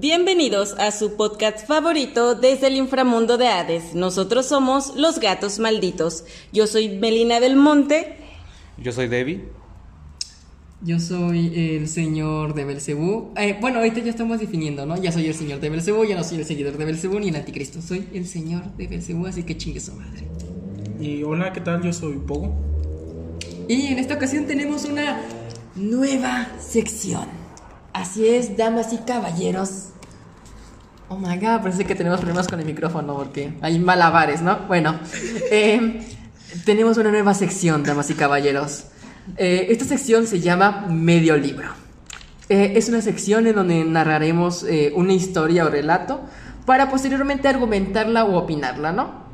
Bienvenidos a su podcast favorito desde el inframundo de Hades. Nosotros somos los gatos malditos. Yo soy Melina del Monte. Yo soy Debbie. Yo soy el señor de Belcebú. Eh, bueno, ahorita ya estamos definiendo, ¿no? Ya soy el señor de Belcebú, ya no soy el seguidor de Belcebú ni el anticristo. Soy el señor de Belcebú, así que chingue su madre. Y hola, ¿qué tal? Yo soy Pogo. Y en esta ocasión tenemos una nueva sección. Así es, damas y caballeros. Oh my god, parece que tenemos problemas con el micrófono porque hay malabares, ¿no? Bueno, eh, tenemos una nueva sección, damas y caballeros. Eh, esta sección se llama Medio Libro. Eh, es una sección en donde narraremos una historia o relato para posteriormente argumentarla o opinarla, ¿no?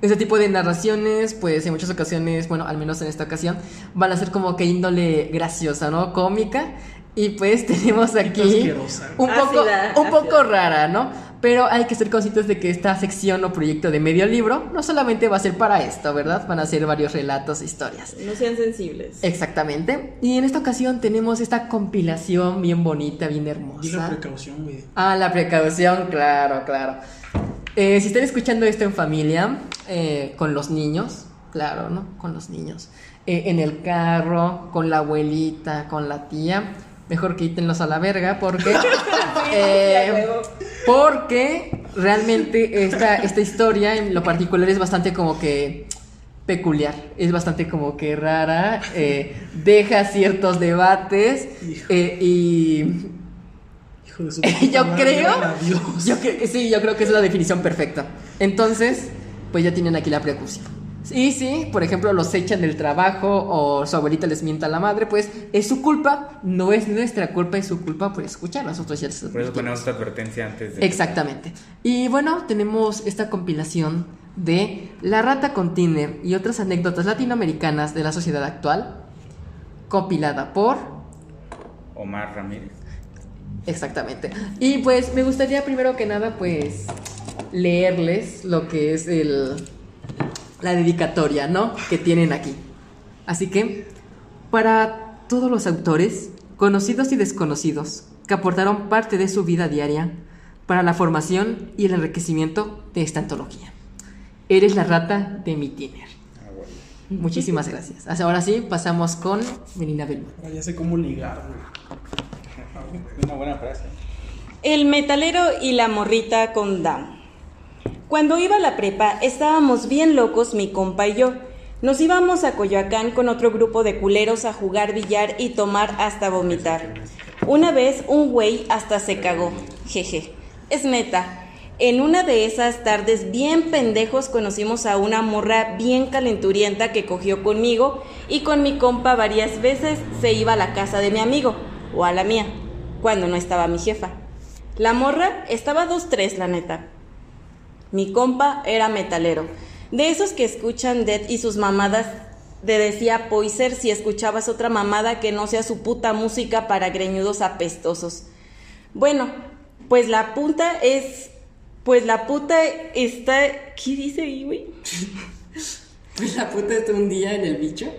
Este tipo de narraciones, pues en muchas ocasiones, bueno, al menos en esta ocasión, van a ser como que índole graciosa, ¿no? Cómica. Y pues tenemos aquí asquerosa. un poco, Ácida, un poco ácida. rara, ¿no? Pero hay que ser conscientes de que esta sección o proyecto de medio libro no solamente va a ser para esto, ¿verdad? Van a ser varios relatos e historias. No sean sensibles. Exactamente. Y en esta ocasión tenemos esta compilación bien bonita, bien Y la hermosa. precaución, güey. Ah, la precaución, claro, claro. Eh, si están escuchando esto en familia, eh, con los niños, claro, ¿no? Con los niños. Eh, en el carro, con la abuelita, con la tía, mejor quítenlos a la verga porque... eh, porque realmente esta, esta historia en lo particular es bastante como que peculiar, es bastante como que rara, eh, deja ciertos debates eh, y Hijo de su yo creo, yo sí, yo creo que es la definición perfecta. Entonces, pues ya tienen aquí la precaución. Y si, por ejemplo, los echan del trabajo o su abuelita les mienta a la madre, pues es su culpa, no es nuestra culpa, es su culpa por escuchar. Nosotros ya les Por eso ponemos esta advertencia antes de. Exactamente. Y bueno, tenemos esta compilación de La rata con Tiner y otras anécdotas latinoamericanas de la sociedad actual, compilada por Omar Ramírez. Exactamente. Y pues me gustaría primero que nada pues leerles lo que es el la dedicatoria, ¿no? que tienen aquí. Así que para todos los autores, conocidos y desconocidos, que aportaron parte de su vida diaria para la formación y el enriquecimiento de esta antología. Eres la rata de mi tiner. Ah, bueno. Muchísimas gracias. Ahora sí, pasamos con Melina Belmont. Ah, Ya sé cómo ligar. Una buena frase. El metalero y la morrita con Down. Cuando iba a la prepa, estábamos bien locos mi compa y yo. Nos íbamos a Coyoacán con otro grupo de culeros a jugar billar y tomar hasta vomitar. Una vez un güey hasta se cagó. Jeje. Es neta. En una de esas tardes bien pendejos conocimos a una morra bien calenturienta que cogió conmigo y con mi compa varias veces se iba a la casa de mi amigo o a la mía, cuando no estaba mi jefa. La morra estaba dos tres, la neta. Mi compa era metalero, de esos que escuchan Dead y sus mamadas. De decía Poiser si escuchabas otra mamada que no sea su puta música para greñudos apestosos. Bueno, pues la punta es. Pues la puta está. ¿Qué dice ahí, güey? La puta está un día en el bicho.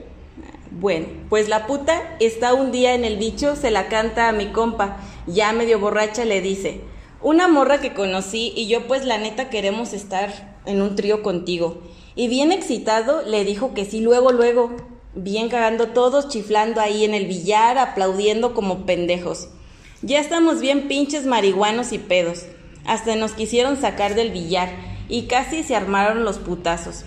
Bueno, pues la puta está un día en el bicho, se la canta a mi compa, ya medio borracha le dice, una morra que conocí y yo pues la neta queremos estar en un trío contigo. Y bien excitado le dijo que sí luego, luego, bien cagando todos, chiflando ahí en el billar, aplaudiendo como pendejos. Ya estamos bien pinches marihuanos y pedos. Hasta nos quisieron sacar del billar y casi se armaron los putazos.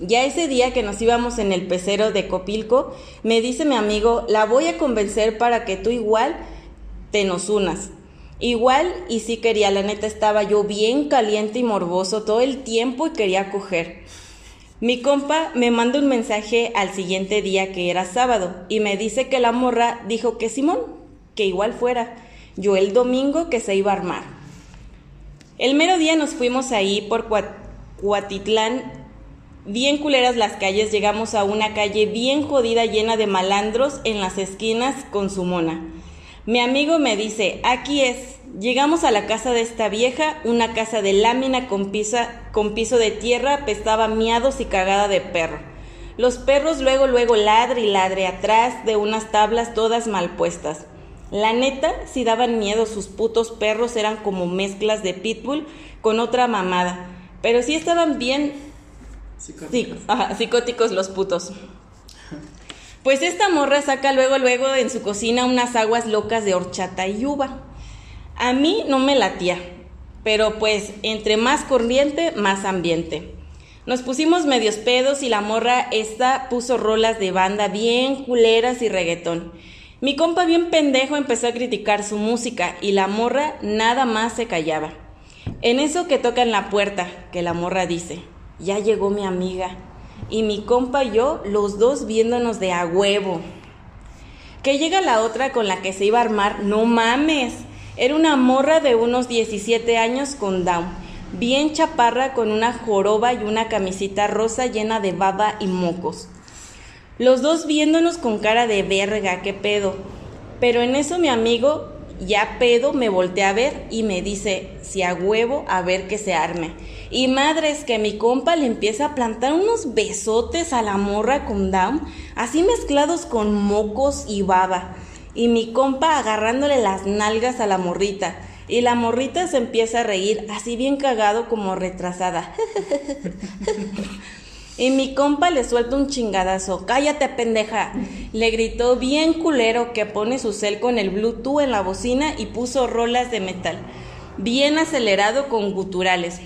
Ya ese día que nos íbamos en el pecero de Copilco, me dice mi amigo, la voy a convencer para que tú igual te nos unas. Igual, y sí quería, la neta estaba yo bien caliente y morboso todo el tiempo y quería coger. Mi compa me manda un mensaje al siguiente día que era sábado y me dice que la morra dijo que Simón, que igual fuera. Yo el domingo que se iba a armar. El mero día nos fuimos ahí por Cua- Cuatitlán Bien culeras las calles, llegamos a una calle bien jodida llena de malandros en las esquinas con su mona. Mi amigo me dice, aquí es. Llegamos a la casa de esta vieja, una casa de lámina con, pisa- con piso de tierra, apestaba miados y cagada de perro. Los perros luego, luego ladre y ladre atrás de unas tablas todas mal puestas. La neta, si daban miedo, sus putos perros eran como mezclas de pitbull con otra mamada. Pero sí estaban bien Sí, ajá, psicóticos los putos. Pues esta morra saca luego, luego en su cocina unas aguas locas de horchata y uva. A mí no me latía, pero pues entre más corriente, más ambiente. Nos pusimos medios pedos y la morra esta puso rolas de banda bien culeras y reggaetón. Mi compa bien pendejo empezó a criticar su música y la morra nada más se callaba. En eso que tocan la puerta, que la morra dice, ya llegó mi amiga. Y mi compa y yo, los dos viéndonos de a huevo. Que llega la otra con la que se iba a armar, no mames. Era una morra de unos 17 años con Down, bien chaparra con una joroba y una camisita rosa llena de baba y mocos. Los dos viéndonos con cara de verga, qué pedo. Pero en eso mi amigo, ya pedo, me voltea a ver y me dice, si a huevo, a ver que se arme. Y madres, que mi compa le empieza a plantar unos besotes a la morra con Down, así mezclados con mocos y baba. Y mi compa agarrándole las nalgas a la morrita. Y la morrita se empieza a reír, así bien cagado como retrasada. y mi compa le suelta un chingadazo. Cállate, pendeja. Le gritó bien culero que pone su cel con el Bluetooth en la bocina y puso rolas de metal. Bien acelerado con guturales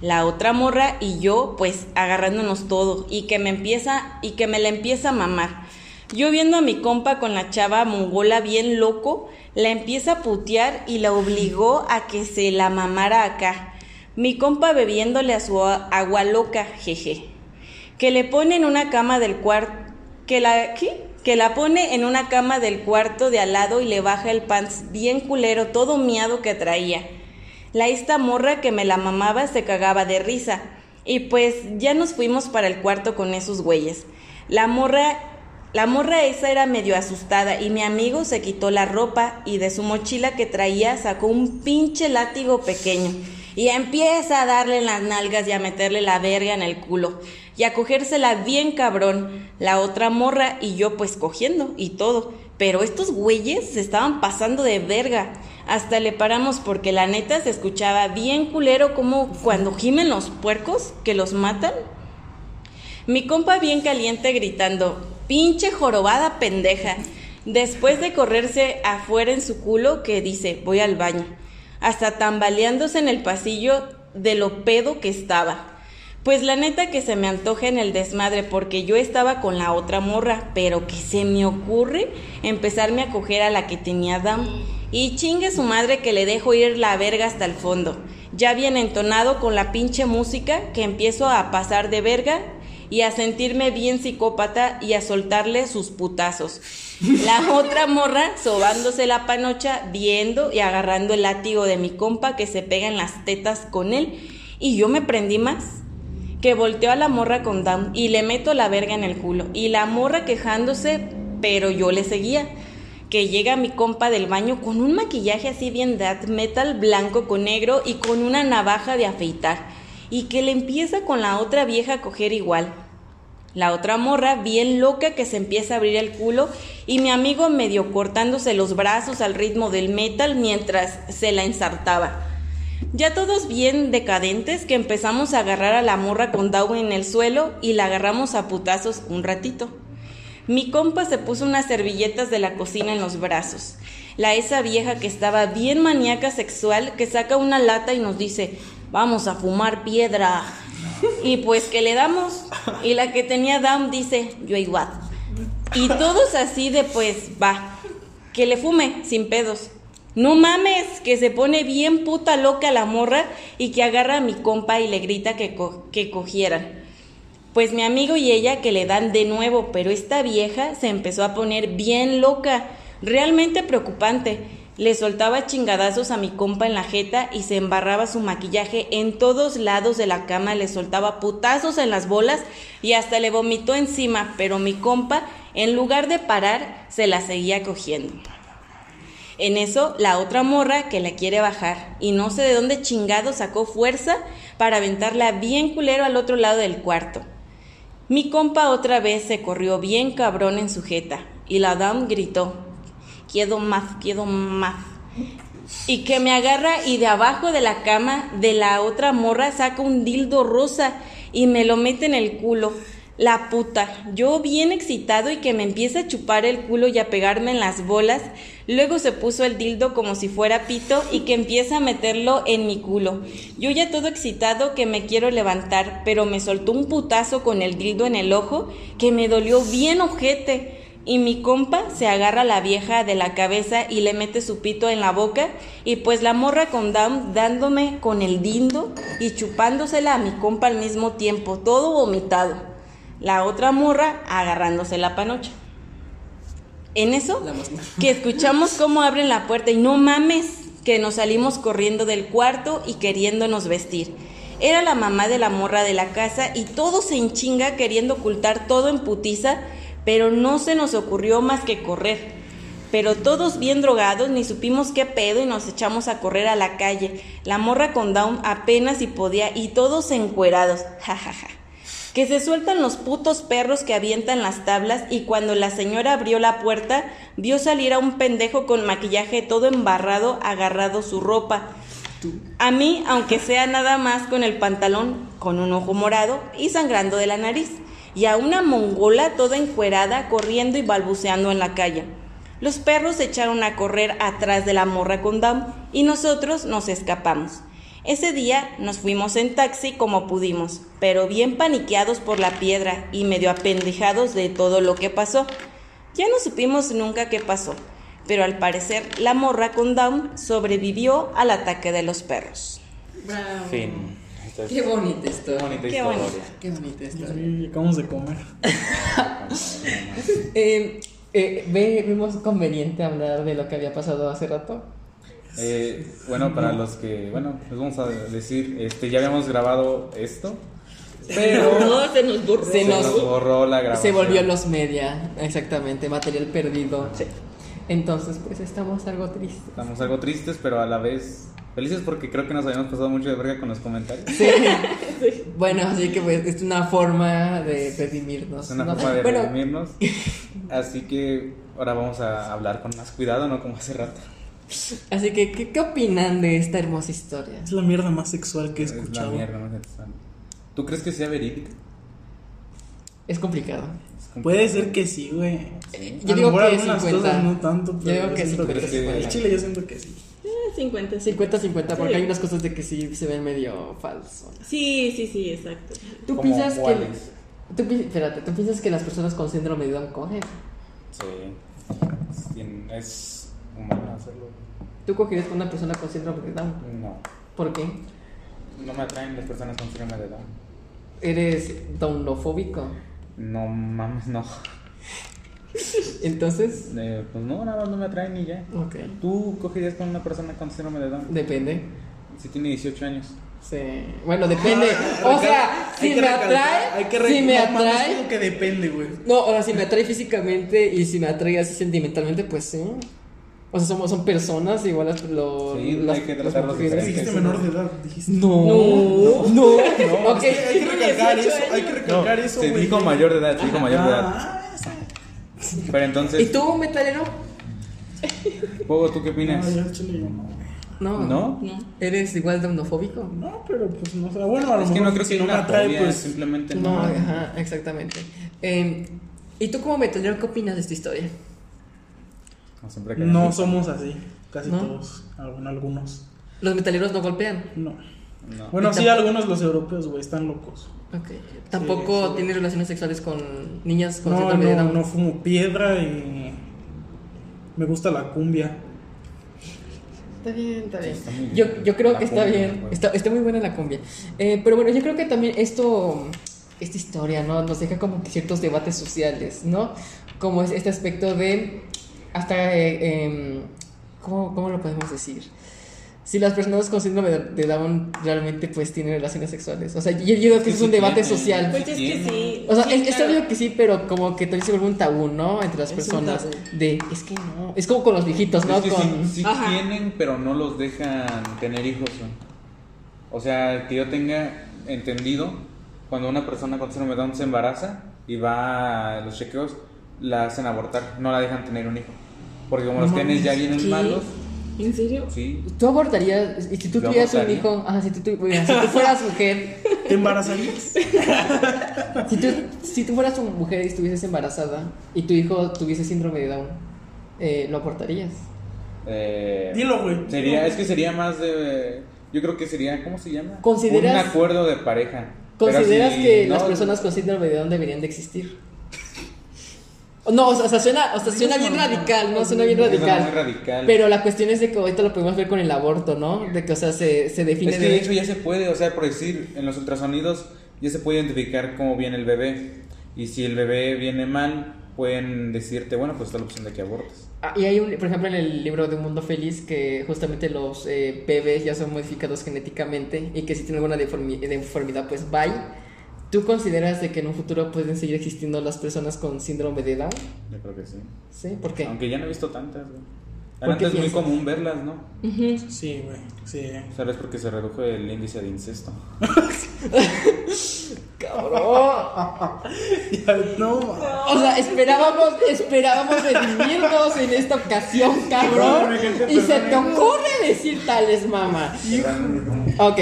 la otra morra y yo pues agarrándonos todo y que me empieza y que me la empieza a mamar. Yo viendo a mi compa con la chava mongola bien loco, la empieza a putear y la obligó a que se la mamara acá. Mi compa bebiéndole a su agua loca, jeje. Que le pone en una cama del cuarto, que la que la pone en una cama del cuarto de al lado y le baja el pants bien culero, todo miado que traía. La esta morra que me la mamaba se cagaba de risa. Y pues ya nos fuimos para el cuarto con esos güeyes. La morra, la morra esa era medio asustada y mi amigo se quitó la ropa y de su mochila que traía sacó un pinche látigo pequeño. Y empieza a darle las nalgas y a meterle la verga en el culo. Y a cogérsela bien cabrón. La otra morra y yo pues cogiendo y todo. Pero estos güeyes se estaban pasando de verga. Hasta le paramos porque la neta se escuchaba bien culero como cuando gimen los puercos que los matan. Mi compa bien caliente gritando, pinche jorobada pendeja, después de correrse afuera en su culo que dice, voy al baño, hasta tambaleándose en el pasillo de lo pedo que estaba. Pues la neta que se me antoja en el desmadre porque yo estaba con la otra morra, pero que se me ocurre empezarme a coger a la que tenía Dam y chingue su madre que le dejo ir la verga hasta el fondo. Ya bien entonado con la pinche música que empiezo a pasar de verga y a sentirme bien psicópata y a soltarle sus putazos. La otra morra sobándose la panocha, viendo y agarrando el látigo de mi compa que se pega en las tetas con él. Y yo me prendí más. Que volteo a la morra con Down y le meto la verga en el culo. Y la morra quejándose, pero yo le seguía que llega mi compa del baño con un maquillaje así bien death metal blanco con negro y con una navaja de afeitar y que le empieza con la otra vieja a coger igual. La otra morra bien loca que se empieza a abrir el culo y mi amigo medio cortándose los brazos al ritmo del metal mientras se la ensartaba. Ya todos bien decadentes que empezamos a agarrar a la morra con Dow en el suelo y la agarramos a putazos un ratito. Mi compa se puso unas servilletas de la cocina en los brazos. La esa vieja que estaba bien maníaca sexual que saca una lata y nos dice, vamos a fumar piedra. Y pues que le damos. Y la que tenía down dice, yo igual. Y todos así de pues, va, que le fume, sin pedos. No mames, que se pone bien puta loca la morra y que agarra a mi compa y le grita que, que cogieran. Pues mi amigo y ella que le dan de nuevo, pero esta vieja se empezó a poner bien loca, realmente preocupante. Le soltaba chingadazos a mi compa en la jeta y se embarraba su maquillaje en todos lados de la cama, le soltaba putazos en las bolas y hasta le vomitó encima, pero mi compa, en lugar de parar, se la seguía cogiendo. En eso, la otra morra que la quiere bajar y no sé de dónde chingado sacó fuerza para aventarla bien culero al otro lado del cuarto. Mi compa otra vez se corrió bien cabrón en su jeta y la dam gritó, quiero más, quiero más. Y que me agarra y de abajo de la cama de la otra morra saca un dildo rosa y me lo mete en el culo. La puta, yo bien excitado y que me empieza a chupar el culo y a pegarme en las bolas, luego se puso el dildo como si fuera pito y que empieza a meterlo en mi culo. Yo ya todo excitado que me quiero levantar, pero me soltó un putazo con el dildo en el ojo que me dolió bien ojete. Y mi compa se agarra a la vieja de la cabeza y le mete su pito en la boca. Y pues la morra con Down dándome con el dildo y chupándosela a mi compa al mismo tiempo, todo vomitado. La otra morra agarrándose la panocha. En eso, que escuchamos cómo abren la puerta y no mames, que nos salimos corriendo del cuarto y queriéndonos vestir. Era la mamá de la morra de la casa y todos en chinga queriendo ocultar todo en putiza, pero no se nos ocurrió más que correr. Pero todos bien drogados, ni supimos qué pedo y nos echamos a correr a la calle. La morra con down apenas si podía y todos encuerados. jajaja que se sueltan los putos perros que avientan las tablas y cuando la señora abrió la puerta vio salir a un pendejo con maquillaje todo embarrado agarrado su ropa. A mí, aunque sea nada más con el pantalón con un ojo morado y sangrando de la nariz, y a una mongola toda encuerada corriendo y balbuceando en la calle. Los perros se echaron a correr atrás de la morra con Down y nosotros nos escapamos. Ese día nos fuimos en taxi como pudimos, pero bien paniqueados por la piedra y medio apendejados de todo lo que pasó. Ya no supimos nunca qué pasó, pero al parecer la morra con Down sobrevivió al ataque de los perros. Bravo. Fin. Qué bonita historia. bonita Qué historia. bonita. Qué bonita historia. Sí, acabamos de comer. Eh, eh, ve- vimos conveniente hablar de lo que había pasado hace rato. Eh, bueno, para los que, bueno, les vamos a decir, este, ya habíamos grabado esto, pero No, se nos borró. Se se nos- nos borró la grabación. Se volvió los media, exactamente, material perdido. Entonces, pues estamos algo tristes. Estamos algo tristes, pero a la vez felices porque creo que nos habíamos pasado mucho de verga con los comentarios. Sí. Bueno, así que pues es una forma de redimirnos. Es una ¿no? forma de bueno, redimirnos. Así que ahora vamos a hablar con más cuidado, no como hace rato. Así que, ¿qué, qué opinan de esta hermosa historia? Es la mierda más sexual que he Es la escuchado. mierda más sexual. ¿Tú crees que sea verídica? Es complicado. Es Puede ser que sí, güey. Eh, A yo digo que algunas 50. cosas no tanto, Yo digo que siento 50, que- 50. El chile yo siento que sí. Eh, 50, 50-50, porque Sí. hay unas cosas de que sí se ven medio falsos. Sí, sí, sí, exacto. ¿Tú Como piensas que... Tú, espérate, ¿tú piensas que las personas con síndrome de Down cogen? Sí. Es humano hacerlo. ¿Tú cogerías con una persona con síndrome de Down? No. ¿Por qué? No me atraen las personas con síndrome de Down. ¿Eres downofóbico? No mames, no. Entonces... Eh, pues no, nada más no me atraen y ya. Ok. ¿Tú cogerías con una persona con síndrome de Down? Depende. Si tiene 18 años. Sí. Bueno, depende. O sea, si me atrae, hay que re- si me no atrae, como que depende, güey. no, o sea, si me atrae físicamente y si me atrae así sentimentalmente, pues sí. O sea, somos, son personas igual las, lo, Sí, las, hay que tratarlos. Dijiste menor de edad, dijiste. No, no, no. Ok, Hay que recalcar 18 eso, hay que recalcar eso, se güey. dijo mayor de edad, se dijo mayor de edad. Ah. Pero ¿Y entonces, tú, metalero? Pogo, ¿tú qué opinas? No, yo chile yo no. No. ¿No? No. ¿Eres igual de homofóbico? No, pero pues no sé. Bueno, a lo Es que mejor no creo si que no no me una atrae, fobia, pues. simplemente No, no. ajá, exactamente. Eh, ¿Y tú como metalero qué opinas de esta historia? No, siempre que No somos así, casi ¿No? todos. algún- Algunos. ¿Los metaleros no golpean? No. No. Bueno, sí, algunos los europeos, güey, están locos. Ok. ¿Tampoco sí. tienes relaciones sexuales con niñas con No, no, Down? no fumo piedra y. Me gusta la cumbia. Está bien, está bien. Está muy bien. Yo, yo creo La que está cumbia, bien. Está, está muy buena la cumbia. Eh, pero bueno, yo creo que también esto, esta historia, ¿no? Nos deja como que ciertos debates sociales, ¿no? Como es este aspecto de hasta, eh, em, ¿cómo, ¿cómo lo podemos decir? Si las personas con síndrome de- Down realmente pues tienen relaciones sexuales. O sea, yo, yo digo que que es sí un debate social. Pues es que sí. O sea, sí, es, es claro. obvio que sí, pero como que también se vuelve un tabú, ¿no? Entre las Es personas. De, es que no. Es como con los viejitos, ¿no? Es que con... sí, tienen, pero no los dejan tener hijos. güey. O sea, que yo tenga entendido, cuando una persona con síndrome de Down se embaraza y va a los chequeos, la hacen abortar, no la dejan tener un hijo. Porque como los genes ya vienen ¿Qué? malos, ¿En serio? sí. ¿Tú abortarías? Y si tú ¿Yo tuvieras un hijo, ajá, si tú, tu- mira, si tú fueras mujer, ¿Te embarazarías? si tú, si tú fueras una mujer y estuvieses embarazada y tu hijo tuviese síndrome de Down, eh, ¿lo abortarías? Eh, Dilo, güey. Sería, es que sería más de. Yo creo que sería, ¿cómo se llama? ¿Consideras- Un acuerdo de pareja. ¿Consideras si que no- las personas con síndrome de Down deberían de existir? No, o sea, suena, o sea, suena bien radical, ¿no? Suena bien radical. muy radical. Pero la cuestión es de que ahorita lo podemos ver con el aborto, ¿no? De que, o sea, se, se define Es que de hecho ya se puede, o sea, por decir, en los ultrasonidos ya se puede identificar cómo viene el bebé. Y si el bebé viene mal, pueden decirte, bueno, pues está la opción de que abortes. Ah, y hay un, por ejemplo, en el libro de Un Mundo Feliz que justamente los eh, bebés ya son modificados genéticamente y que si tienen alguna deformi- deformidad, pues bye. ¿Tú consideras de que en un futuro pueden seguir existiendo las personas con síndrome de Down? Yo creo que sí. ¿Sí? ¿Por qué? Aunque ya no he visto tantas, güey. ¿Por qué Antes es muy común verlas, ¿no? Sí, güey. Sí. Tal vez porque se redujo el índice de incesto. Ya, no. O sea, esperábamos, esperábamos redimirnos en esta ocasión, cabrón. Y se te ocurre decir tales, mamá. Ok.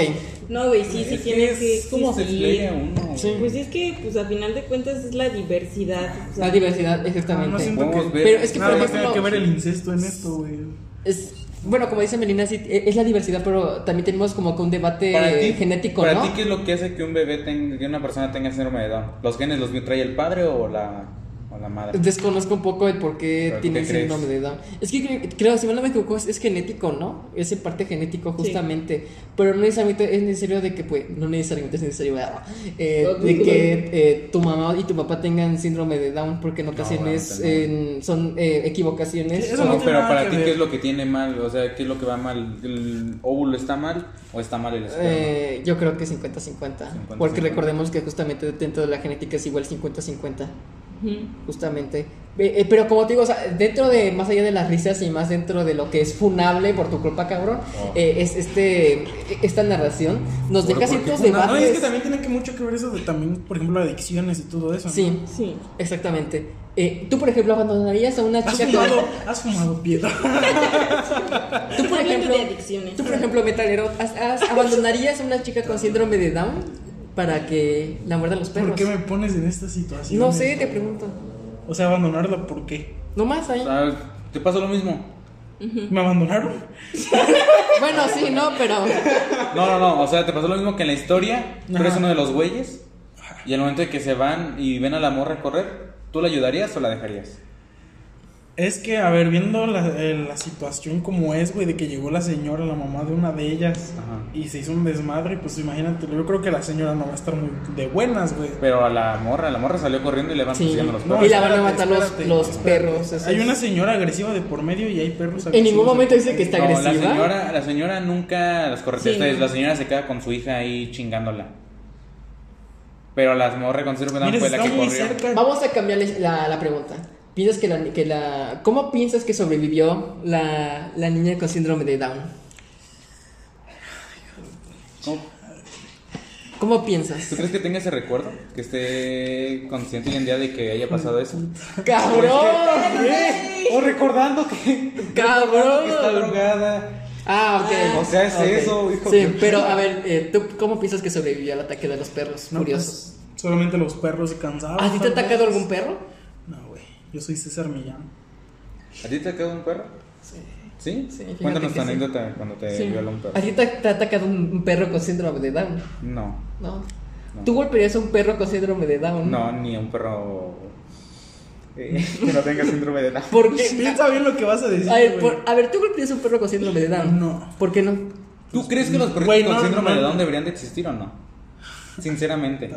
No, güey, sí, sí Es tiene es que como se explica uno. Sí. Pues es que, pues a final de cuentas es la diversidad. o sea, La diversidad, No exactamente. ver. Pero es que, por ejemplo, tiene que ver el incesto en esto, güey. es, bueno, como dice Melina, sí, e- es la diversidad, pero también tenemos como que un debate Para ti, genético, para ¿no? ti, ¿qué es lo que hace que un bebé tenga, que una persona tenga síndrome de Down? ¿Los genes los trae el padre o la, o la madre? Desconozco un poco el por qué ¿Pero tú tiene qué crees? síndrome de Down. Es que cre- creo, si mal no me equivoco, es, es genético, ¿no? Es en parte genético justamente. Pero no necesariamente es necesario de que, pues, no necesariamente es necesario. Eh, de que eh, tu mamá y tu papá tengan síndrome de Down, porque en ocasiones obviamente eh, son eh, equivocaciones. Sí, eso No, no pero para ti. ¿qué es lo que tiene mal? O sea, ¿qué es lo que va mal? ¿El óvulo está mal o está mal el esperma? Eh, yo creo que 50-50. 50-50. Porque recordemos que justamente dentro de la genética es igual 50-50. Justamente. Eh, eh, pero como te digo, o sea, dentro de, más allá de las risas y más dentro de lo que es funable por tu culpa, cabrón, Oh. eh, es este, esta narración nos ¿Por- deja ciertos funable? No, debates. es que también tiene que mucho que ver eso de también, por ejemplo, adicciones y todo eso. ¿no? Sí, Sí. exactamente. Eh, tú, por ejemplo, abandonarías a una ¿Has chica fumado, que... has fumado piedra? Tú, por ejemplo, de adicciones. tú, por ejemplo, metalero, ¿has- has- ¿abandonarías a una chica con síndrome de Down para que la muerdan los perros? ¿Por qué me pones en esta situación? No sé, te pregunto. O sea, abandonarla, ¿por qué? No más ahí. O sea, ¿Te pasa lo mismo? ¿Me abandonaron? Bueno, sí, no, pero... No, no, no. O sea, te pasó lo mismo que en la historia. Tú eres uno de los güeyes. Y al momento de que se van y ven a la morra correr, ¿tú la ayudarías o la dejarías? Es que, a ver, viendo la, eh, la situación como es, güey, de que llegó la señora, la mamá de una de ellas, Ajá. y se hizo un desmadre, pues imagínate, yo creo que la señora no va a estar muy de buenas, güey. Pero a la morra, la morra salió corriendo y le van Sí. los No, perros. Y la van a matar los- los perros, Hay una señora agresiva de por medio y hay perros agresivos. En ningún momento dice que está No, agresiva. la señora, la señora nunca las corretea. Sí, no. La señora se queda con su hija ahí chingándola. Pero las morras con fue la que corrió. cerca. Vamos a cambiarle la, la pregunta. ¿Piensas que la, que la... ¿Cómo piensas que sobrevivió la, la niña con síndrome de Down? ¿Cómo? ¿Cómo piensas? ¿Tú crees que tenga ese recuerdo? Que esté consciente hoy en día de que haya pasado eso. ¡Cabrón! O recordando que, ¡Cabrón! que está drogada. Ah, ok. O sea, es Ok. eso, hijo Sí, pero a ver, eh, ¿tú cómo piensas que sobrevivió al ataque de los perros No, furiosos? pues, solamente los perros se cansaban. ¿A ti te ha atacado algún perro? No, güey. Yo soy César Millán. ¿A ti te ha quedado un perro? Sí. ¿Sí? Sí, Cuéntanos tu sí. anécdota cuando te Sí. violó un perro. ¿A ti te, te ha atacado un, perro con síndrome de Down? No. No. No. ¿Tú golpearías a un perro con síndrome de Down? No, ni a un perro eh, que no tenga síndrome de Down. ¿Por qué? Piensa bien lo que vas a decir. A ver, güey. por- a ver, ¿tú golpearías a un perro con síndrome de Down? No. ¿Por qué no? ¿Tú crees que los perritos Güey, con no, síndrome no. de Down deberían de existir o no? Sinceramente.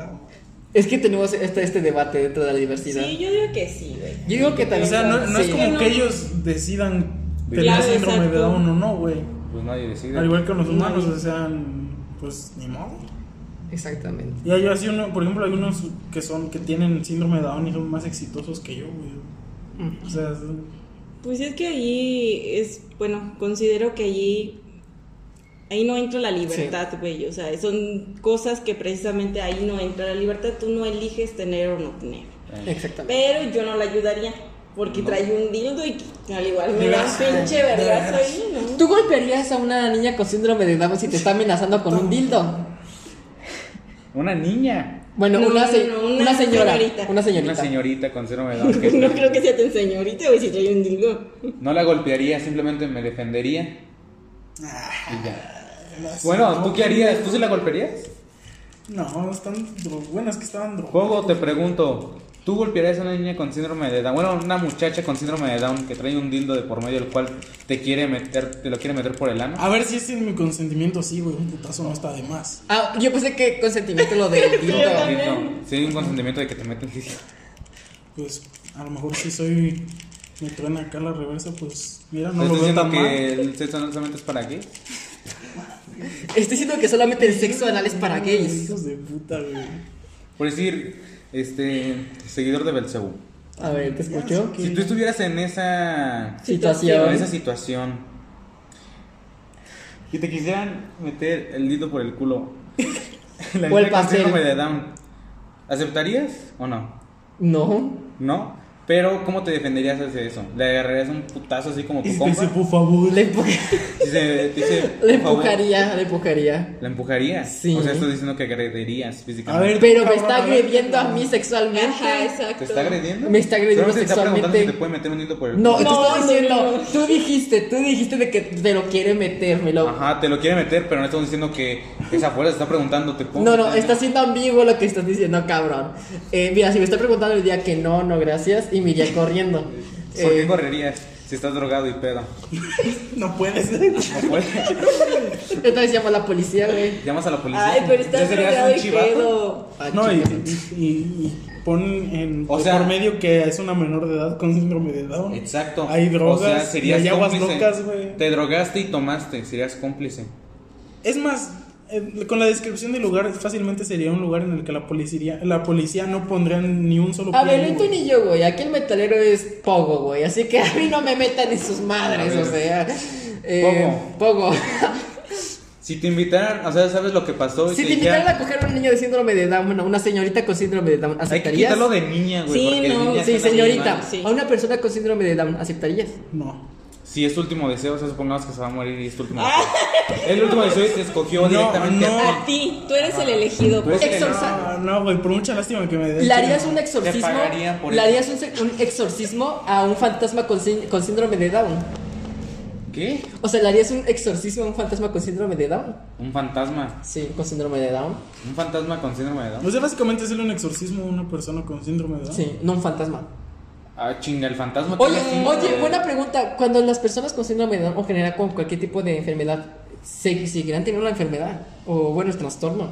Es que tenemos este, este debate dentro de la diversidad. Sí, yo digo que sí, güey. Yo digo que O también. sea, no, no es como No. que ellos decidan tener Claro, síndrome de. Down o no, güey. Pues nadie decide. Al igual que los humanos, Nadie. o sea, pues ni modo. Exactamente. Y hay así uno, por ejemplo, hay unos que son que tienen síndrome de Down y son más exitosos que yo, güey. O sea, es- Pues es que allí es, bueno, considero que allí, ahí no entra la libertad, güey. O sea, son cosas que precisamente ahí no entra la libertad. Tú no eliges tener o no tener. Exactamente. Pero yo no la ayudaría. Porque trae un dildo y al igual me da un pinche vergazo ahí, ¿no? ¿Tú golpearías a una niña con síndrome de Down si te está amenazando con un dildo? Una niña. Bueno, No, una, no, se- no, una, una señora. señorita. Una señorita. Una señorita con síndrome de Down. que- No creo que sea tan señorita, güey, si trae un dildo. No la golpearía, simplemente me defendería. Y ya. Bueno, ¿tú qué harías? ¿Tú se la golpearías? No, están bueno, es que estaban drogados. Juego, te pregunto. ¿Tú golpearías a una niña con síndrome de Down? Bueno, una muchacha con síndrome de Down que trae un dildo de por medio del cual te quiere meter, te lo quiere meter por el ano. A ver si es sin mi consentimiento, sí, güey. Un putazo no está de más. Ah, yo pensé que consentimiento lo del dildo. Dildo. Sí, hay un consentimiento de que te meten dildo. Pues a lo mejor si soy. Me truena acá la reversa, pues mira, no ¿Estás lo veo diciendo tan que mal. el sexo no solamente es para qué? Estoy diciendo que solamente el sexo anal es para gays. Hijos de puta, güey. Por decir, este, seguidor de Belcebú. A ver, ¿te escucho? Si tú estuvieras en esa en Situación. esa situación y te quisieran meter el dildo por el culo, la O el pastel. de Down, ¿aceptarías o no? No. ¿No? Pero ¿cómo te defenderías de eso? ¿Le agarrarías un putazo así como tu compa? dice, por favor. Le, empu- te dice, le favor, empujaría, le empujaría. ¿La empujarías? Sí. O sea, estás diciendo que agredirías A físicamente. ver, Pero me está a agrediendo a mí sexualmente. Ajá, exacto. ¿Te está agrediendo? Me está agrediendo Solamente te está preguntando sexualmente. si te puede meter un dildo por el No, te No, estoy no, diciendo, no. tú dijiste, tú dijiste de que te lo quiere meter, me lo... Ajá, te lo quiere meter, pero no estamos diciendo que es afuera, te está preguntando, te puedo No, no, está siendo ambiguo lo que estás diciendo, cabrón. Eh, mira, si me está preguntando el día que no, no, gracias, y me iría corriendo. ¿Por qué Eh, correrías si estás drogado y pedo? No puede ser. No puedes. entonces llamo a la policía, güey. Llamas a la policía. Ay, pero estás ¿Ya serías drogado un y chivato? pedo. Ah, No, y, chica. y, y pon en O sea- por medio que es una menor de edad con síndrome de Down. Exacto. Hay drogas, O sea, serías y hay aguas cómplice. locas, güey. Te drogaste y tomaste, serías cómplice. Es más, eh, con la descripción del lugar fácilmente sería un lugar en el que la policía, la policía no pondría ni un solo A ahí, ni tú güey. ni yo, güey. Aquí el metalero es Pogo, güey. Así que a mí no me metan en sus madres, o sea. Eh, Pogo. Si te invitaran, o sea, ¿sabes lo que pasó? Si te invitaran a coger a un niño de síndrome de Down, una- una señorita con síndrome de Down, Hay que ¿aceptarías? quitarlo de niña, güey. Sí, no, Sí, señorita. Sí. A una persona con síndrome de Down, ¿aceptarías? No. Si es tu último deseo, o sea, supongamos que se va a morir y es tu último Ah. deseo. El último deseo y te escogió No, directamente no. a A ti, tú eres el elegido. Eres el- Exorza- No, no, güey, por mucha lástima que me dé. ¿Le harías un exorcismo? pagaría por ¿Le harías un, exorcismo a un fantasma con, sín- con síndrome de Down? ¿Qué? O sea, ¿le harías un exorcismo a un fantasma con síndrome de Down? Un fantasma. Sí, con síndrome de Down. Un fantasma con síndrome de Down. O sea, básicamente hacerle un exorcismo a una persona con síndrome de Down. Sí, no un fantasma. Ah, chinga, el fantasma. te Oye, oye, buena pregunta. Cuando las personas con síndrome de Down o general con cualquier tipo de enfermedad, ¿se- ¿seguirán teniendo la enfermedad? O bueno, el trastorno.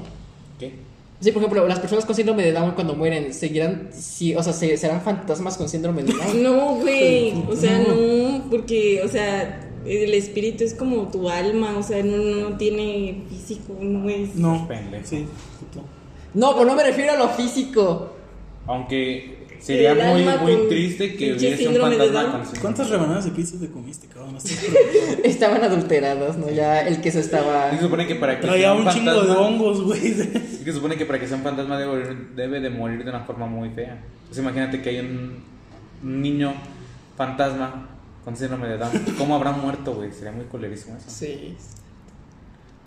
¿Qué? Sí, por ejemplo, las personas con síndrome de Down cuando mueren, ¿seguirán, sí, o sea, se- serán fantasmas con síndrome de Down? No, güey. O sea, no, porque, o sea, el espíritu es como tu alma, o sea, no, no tiene físico, no es. No. Pendejo. Sí, puto. No, pero no me refiero a lo físico. Aunque sería muy, muy triste que hubiese un fantasma con síndrome. ¿Cuántas rebanadas de pizza te comiste, cabrón? Estaban adulteradas, ¿no? Ya el queso estaba... Y se supone que para que Traía sea un chingo de hongos, güey. Se supone que para que sea un fantasma debe, debe de morir de una forma muy fea. Entonces imagínate que hay un, un niño fantasma con síndrome de Down. ¿Cómo habrá muerto, güey? Sería muy colerísimo eso. Sí.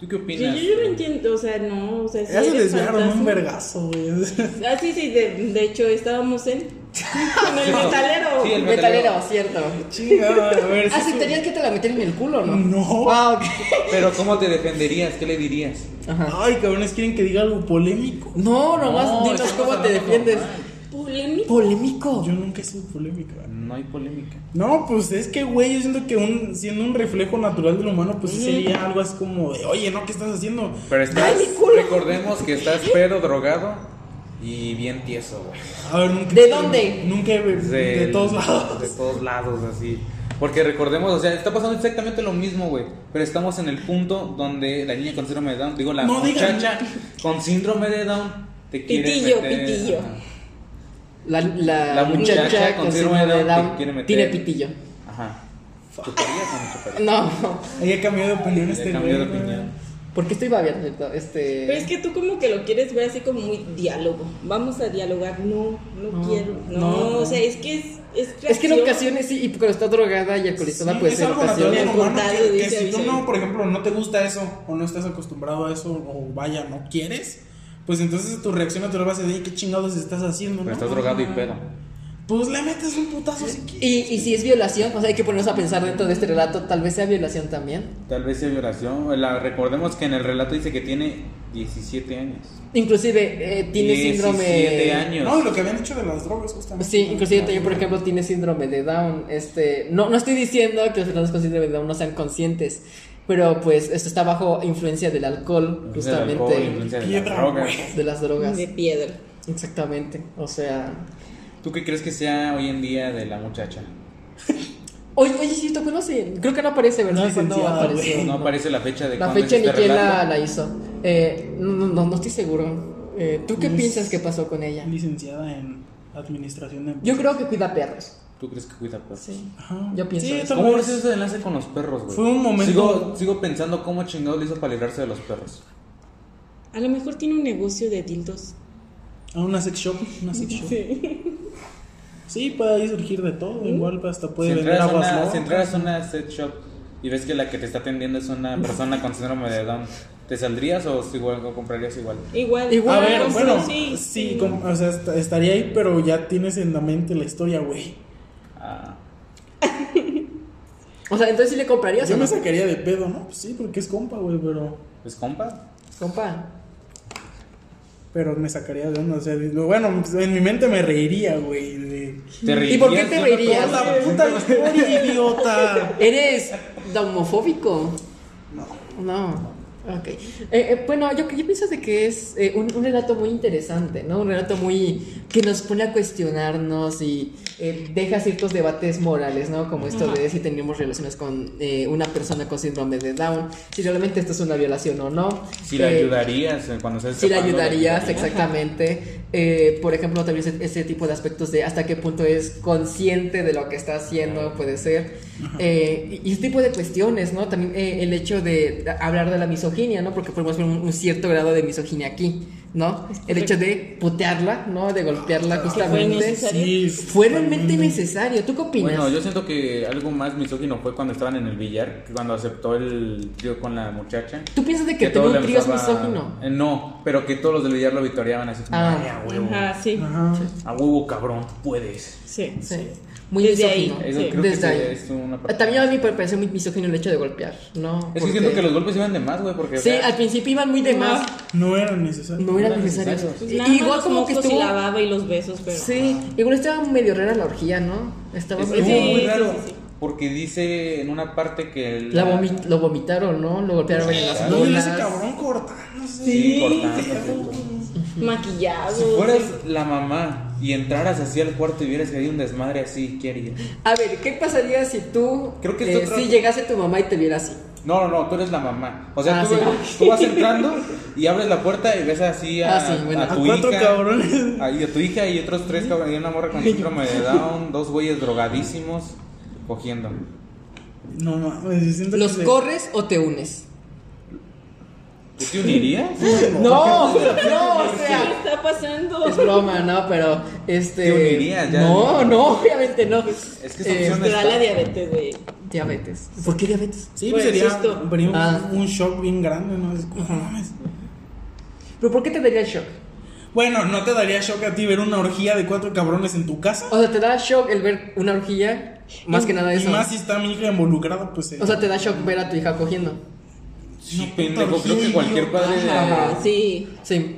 ¿Tú qué opinas? yo, yo no entiendo, o sea, no, o sea, si Ya se eres desviaron un vergazo, güey. Ah, sí, sí, de, de hecho estábamos en. en el metalero. Sí, el Metalero, cierto. Chingada, a ver. si ¿Aceptarías que te la metieran en el culo, no? No. Ah. Pero ¿cómo te defenderías? ¿Qué le dirías? Ajá. Ay, cabrones, quieren que diga algo polémico. No, nomás No, dinos cómo te defiendes. normal. Polémico. Polémico. Yo nunca he sido polémica. No hay polémica. No, pues es que, güey, yo siento que un, siendo un reflejo natural del humano, pues sí sería algo así como de, oye, no, ¿qué estás haciendo? Pero estás, recordemos que estás pedo, drogado y bien tieso, güey. A ver, nunca. ¿De dónde? Nunca, he- de, Del- todos lados. De todos lados, así. Porque recordemos, o sea, está pasando exactamente lo mismo, güey. Pero estamos en el punto donde la niña con síndrome de Down, digo, la No digan. muchacha con síndrome de Down te quiere Pitillo, meter- pitillo. La, la, La muchacha muchacha con síndrome de Down Down te quiere meter- tiene pitillo. Ajá. ¿Chuparías o no chuparías? No, Ella cambió de opinión este cambió de opinión. porque estoy babeando. Este. Pero es que tú como que lo quieres ver así como muy diálogo. Vamos a dialogar. No, no, No, quiero. No, no, o sea, es que es Es, Es que en ocasiones sí, y cuando está drogada y alcoholizada Sí, puede es algo natural ocasiones. humano que, que si tú no, por ejemplo, no te gusta eso o no estás acostumbrado a eso o vaya, no quieres, pues entonces tu reacción natural va a ser de qué chingados estás haciendo, Pero ¿no? estás drogado y pedo. Pues le metes un putazo si quieres. Y, y si es violación, o sea, hay que ponernos a pensar dentro de este relato, tal vez sea violación también. Tal vez sea violación. La, recordemos que en el relato dice que tiene 17 años. Inclusive eh, tiene 17 síndrome... años. No, lo que habían dicho de las drogas justamente. Sí, inclusive también, por ejemplo, tiene síndrome de Down. Este, no, no estoy diciendo que los personas con síndrome de Down no sean conscientes, pero pues esto está bajo influencia del alcohol, del justamente, alcohol, influencia de las Piedra, drogas. güey. de las drogas. De piedra. Exactamente, o sea... ¿Tú qué crees que sea hoy en día de la muchacha? Oye, oye, sí, ¿tú conoces? Creo que no aparece, ¿verdad? Güey. No aparece la fecha de La fecha ni este quién la, hizo. Eh, no, no, no estoy seguro. Eh, ¿Tú qué Es- piensas que pasó con ella? Licenciada en administración de Yo creo que cuida perros. ¿Tú crees que cuida perros? Sí. Ajá. Yo pienso Sí, eso. ¿Cómo ves ese enlace con los perros, güey? Fue un momento- Sigo, sigo pensando cómo chingado le hizo para librarse de los perros. A lo mejor tiene un negocio de dildos. A una sex shop. Una sex shop. Sí. puede ahí surgir de todo. Igual hasta puede si, vender aguas una, locas. si entraras a una set shop y ves que la que te está atendiendo es una persona con síndrome de Down, ¿te saldrías o si igual o comprarías igual? Igual. Igual. A Ah, ver, sí, bueno, sí, sí, o sea, est- estaría ahí, pero ya tienes en la mente la historia, güey. Ah, O sea, entonces sí le comprarías Yo o me no? sacaría de pedo, ¿no? Pues sí, porque es compa, güey, pero... ¿Es compa? Compa. Pero me sacaría de onda, o sea, digo, bueno, en mi mente me reiría, güey, de... ¿Te ¿Y por qué te reirías? cosa? ¡Toda la puta historia, idiota! ¿Eres homofóbico? No. No. Ok. Eh, eh, bueno, yo, yo pienso de que es eh, un, un relato muy interesante, ¿no? Un relato muy... que nos pone a cuestionarnos y eh, deja ciertos debates morales, ¿no? Como esto de si tenemos relaciones con eh, una persona con síndrome de Down, si realmente esto es una violación o no. Si la Eh, ayudarías cuando se Si la ayudarías, exactamente. Por ejemplo, también ese, ese tipo de aspectos de hasta qué punto es consciente de lo que está haciendo, puede ser. Y y ese tipo de cuestiones, ¿no? También el hecho de hablar de la misoginia, ¿no? Porque podemos ver un, un cierto grado de misoginia aquí, ¿no? El hecho de putearla, ¿no? De golpearla justamente. necesario. Sí, Fue realmente necesario. ¿Tú qué opinas? Bueno, yo siento que algo más misógino fue cuando estaban en el billar, que cuando aceptó el trío con la muchacha. ¿Tú piensas de que, todo tener un trío es misógino? Eh, no, pero que todos los del billar lo victoriaban así como, Ah. "Ay, a huevo, Ajá, sí. Ajá. a huevo cabrón, puedes. Sí. Sí. Muy Desde ahí. misógino. Eso Sí. creo Desde que ahí. es una También a mí me parece muy misógino el hecho de golpear, ¿no? Es que siento que los golpes iban de más, güey, porque... o Sí, sea, al principio iban muy de más. No era necesario. No eran eran necesarios. necesarios. Pues nada igual los como que estuvo. y la baba y los besos, pero. Sí, igual estaba medio rara la orgía, ¿no? Estaba muy sí, raro, sí, sí. porque dice en una parte que... el- La vomi- lo vomitaron, ¿no? Lo golpearon en las No, y ese bolas. cabrón cortándose. Sí, cortando. Maquillado. Si fueras la mamá y entraras así al cuarto y vieras que hay un desmadre así, ¿qué harías? A ver, ¿qué pasaría si tú, Creo que eh, si llegase tu mamá y te viera así? No, no, no, tú eres la mamá. O sea, Ah, tú, sí. tú vas entrando y abres la puerta y ves así a, Ah, sí, bueno. a A tu cuatro hija. cabrones. a- y a tu hija y otros tres cabrones. Y una morra con síndrome de Down, dos güeyes drogadísimos cogiendo. No mames, yo siento ¿Los que se- corres o te unes? ¿Tú te unirías? No, no, o ¿Qué sea, está pasando? es broma, ¿no? Pero, este... Te unirías, ya. No, no, obviamente no. Es que Eh, Te da la diabetes, güey. diabetes. ¿Por qué diabetes? Sí, pues sería, sería un, Ah. un shock bien grande, ¿no? Es como, no mames. ¿Pero por qué te daría shock? Bueno, ¿no te daría shock a ti ver una orgía de cuatro cabrones en tu casa? O sea, te da shock el ver una orgía, más que nada Y eso. más si está mi hija involucrada, pues... eh, O sea, te da shock ver a tu hija cogiendo. Sí, pendejo. Creo que cualquier padre de. Ajá, sí. Sí.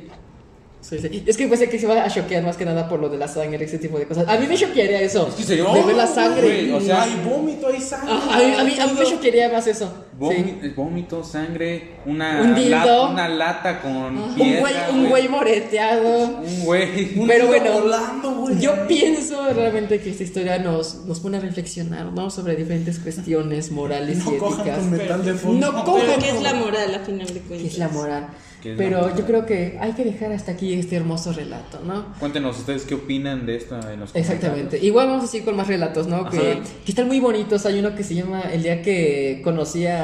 Sí, sí. Es que pensé que se iba a choquear más que nada por lo de la sangre, ese tipo de cosas. A mí me choquearía eso. Es que de ver la sangre. güey, o sea, hay vómito, hay sangre. Ajá, a, mí, a, mí, a mí me choquearía más eso. Sí. Vómito, vómito, sangre, una, Un dildo. lata, una lata con Un piedra, güey, un güey moreteado. Un güey. Un Pero bueno, volando, güey. yo pienso realmente que esta historia nos, nos pone a reflexionar, ¿no? Sobre diferentes cuestiones morales No y cojan éticas. con metal de fondo. No cojan Pero ¿qué es la moral a final de cuentas? ¿Qué es la moral? ¿Qué es la Pero yo creo que hay que dejar hasta aquí este hermoso relato, ¿no? Cuéntenos ustedes qué opinan de esto en los. Exactamente. Igual vamos a seguir con más relatos, ¿no? Que, que están muy bonitos. Hay uno que se llama El día que conocí a,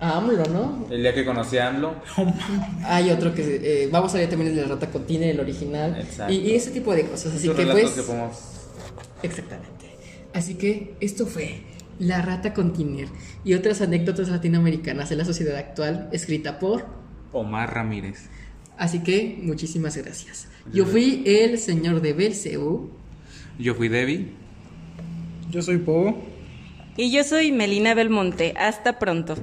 a AMLO, ¿no? El día que conocí a AMLO, Hay otro que eh, vamos a ver también el de la Rata Contine, el original. Exacto. Y, y ese tipo de cosas. Así que pues. que podemos... Exactamente. Así que esto fue La rata con Tiner y otras anécdotas latinoamericanas de la sociedad actual, escrita por. Omar Ramírez. Así que muchísimas gracias. Yo fui el señor de Belcebú. Yo fui Debbie. Yo soy Po. Y yo soy Melina Belmonte. Hasta pronto.